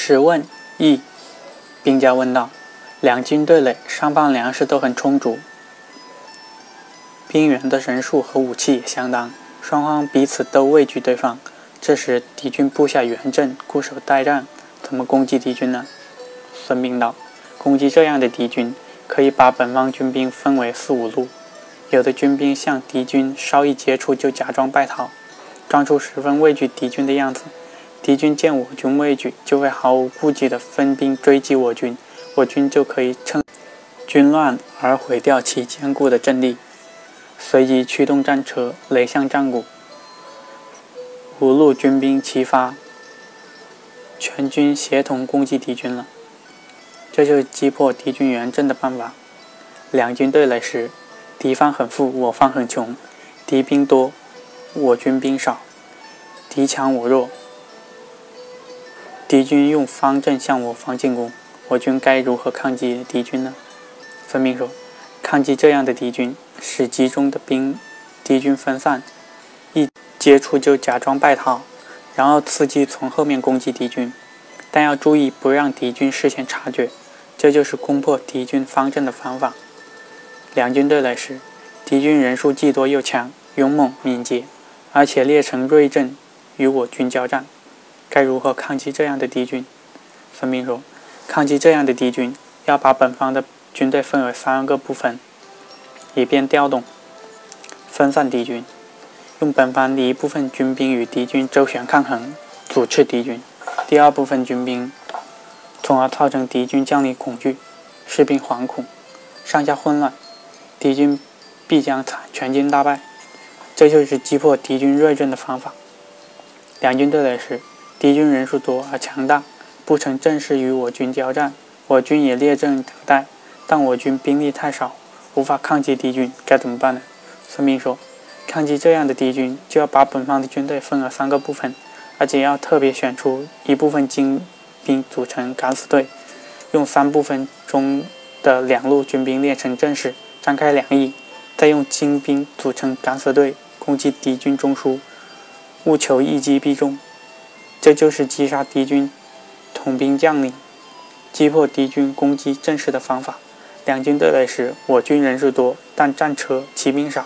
十问一，兵家问道：两军对垒，双方粮食都很充足，兵员的人数和武器也相当，双方彼此都畏惧对方。这时敌军布下圆阵，固守待战，怎么攻击敌军呢？孙膑道：攻击这样的敌军，可以把本方军兵分为四五路。有的军兵向敌军稍一接触，就假装败逃，装出十分畏惧敌军的样子。敌军见我军畏惧，就会毫无顾忌地分兵追击我军，我军就可以趁军乱而毁掉其坚固的阵地。随即驱动战车，擂向战鼓，五路军兵齐发，全军协同攻击敌军了。这就是击破敌军援阵的办法。两军对垒时，敌方很富，我方很穷；敌兵多，我军兵少；敌强我弱。敌军用方阵向我方进攻，我军该如何抗击敌军呢？孙膑说：“抗击这样的敌军，使集中的兵敌军分散，一接触就假装败逃，然后伺机从后面攻击敌军。但要注意不让敌军事先察觉，这就是攻破敌军方阵的方法。两军对垒时，敌军人数既多又强，勇猛敏捷，而且列成锐阵与我军交战。”该如何抗击这样的敌军？孙膑说：“抗击这样的敌军，要把本方的军队分为三个部分，以便调动、分散敌军。用本方的一部分军兵与敌军周旋抗衡，阻斥敌军；第二部分军兵，从而造成敌军将领恐惧，士兵惶恐，上下混乱，敌军必将全军大败。这就是击破敌军锐阵的方法。两军对垒时。”敌军人数多而强大，不曾正式与我军交战，我军也列阵等待，但我军兵力太少，无法抗击敌军，该怎么办呢？孙膑说：“抗击这样的敌军，就要把本方的军队分了三个部分，而且要特别选出一部分精兵组成敢死队，用三部分中的两路军兵列成阵势，张开两翼，再用精兵组成敢死队攻击敌军中枢，务求一击必中。”这就是击杀敌军统兵将领、击破敌军攻击阵势的方法。两军对垒时，我军人数多，但战车、骑兵少；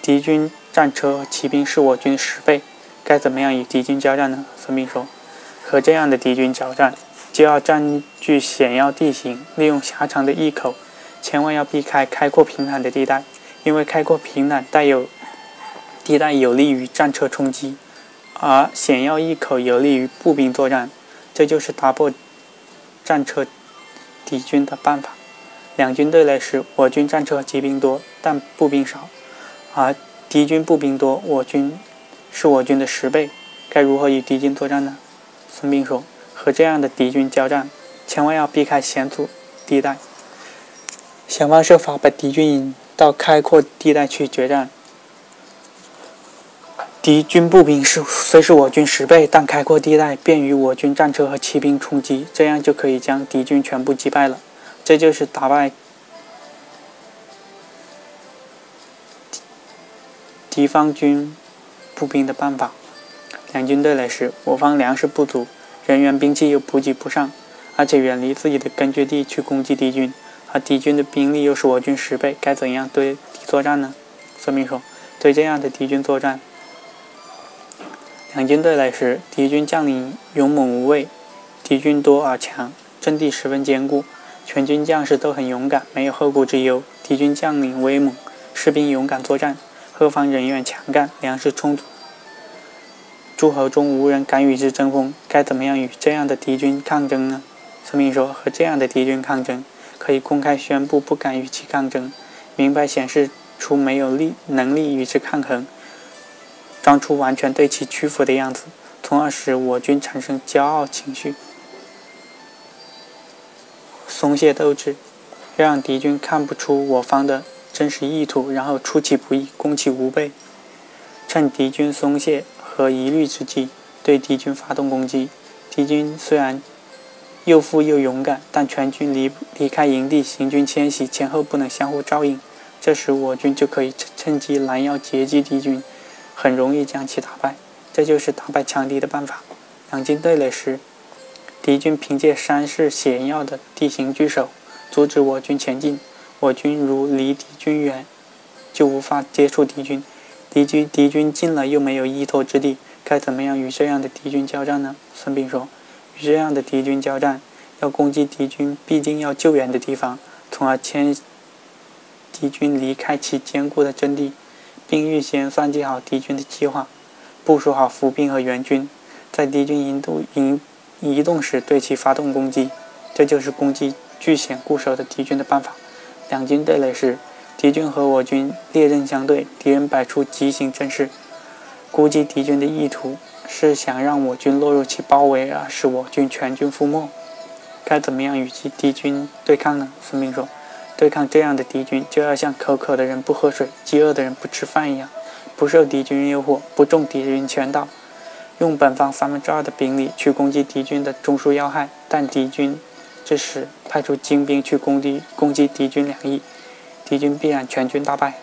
敌军战车、骑兵是我军十倍。该怎么样与敌军交战呢？孙膑说：“和这样的敌军交战，就要占据险要地形，利用狭长的隘口，千万要避开开阔平坦的地带，因为开阔平坦带有地带有利于战车冲击。”而险要一口有利于步兵作战，这就是打破战车敌军的办法。两军对垒时，我军战车骑兵多，但步兵少；而敌军步兵多，我军是我军的十倍。该如何与敌军作战呢？孙膑说：“和这样的敌军交战，千万要避开险阻地带，想方设法把敌军引到开阔地带去决战。”敌军步兵是虽是我军十倍，但开阔地带便于我军战车和骑兵冲击，这样就可以将敌军全部击败了。这就是打败敌方军步兵的办法。两军对垒时，我方粮食不足，人员兵器又补给不上，而且远离自己的根据地去攻击敌军，而敌军的兵力又是我军十倍，该怎样对作战呢？孙膑说：“对这样的敌军作战。”两军对垒时，敌军将领勇猛无畏，敌军多而强，阵地十分坚固，全军将士都很勇敢，没有后顾之忧。敌军将领威猛，士兵勇敢作战，后方人员强干，粮食充足，诸侯中无人敢与之争锋。该怎么样与这样的敌军抗争呢？孙膑说：“和这样的敌军抗争，可以公开宣布不敢与其抗争，明白显示出没有力能力与之抗衡。”装出完全对其屈服的样子，从而使我军产生骄傲情绪，松懈斗志，让敌军看不出我方的真实意图，然后出其不意，攻其无备，趁敌军松懈和疑虑之际，对敌军发动攻击。敌军虽然又富又勇敢，但全军离离开营地，行军迁徙，前后不能相互照应。这时我军就可以趁趁机拦腰截击敌军。很容易将其打败，这就是打败强敌的办法。两军对垒时，敌军凭借山势险要的地形据守，阻止我军前进。我军如离敌军远，就无法接触敌军；敌军敌军近了，又没有依托之地。该怎么样与这样的敌军交战呢？孙膑说：“与这样的敌军交战，要攻击敌军必定要救援的地方，从而牵敌军离开其坚固的阵地，并预先算计好敌军的计划，部署好伏兵和援军，在敌军移动移移动时对其发动攻击。这就是攻击据险固守的敌军的办法。两军对垒时，敌军和我军列阵相对，敌人摆出急行阵势。”估计敌军的意图是想让我军落入其包围，而使我军全军覆没。该怎么样与其敌军对抗呢？孙膑说：“对抗这样的敌军，就要像口渴的人不喝水，饥饿的人不吃饭一样，不受敌军诱惑，不中敌军圈套，用本方三分之二的兵力去攻击敌军的中枢要害。但敌军这时派出精兵去攻击攻击敌军两翼，敌军必然全军大败。”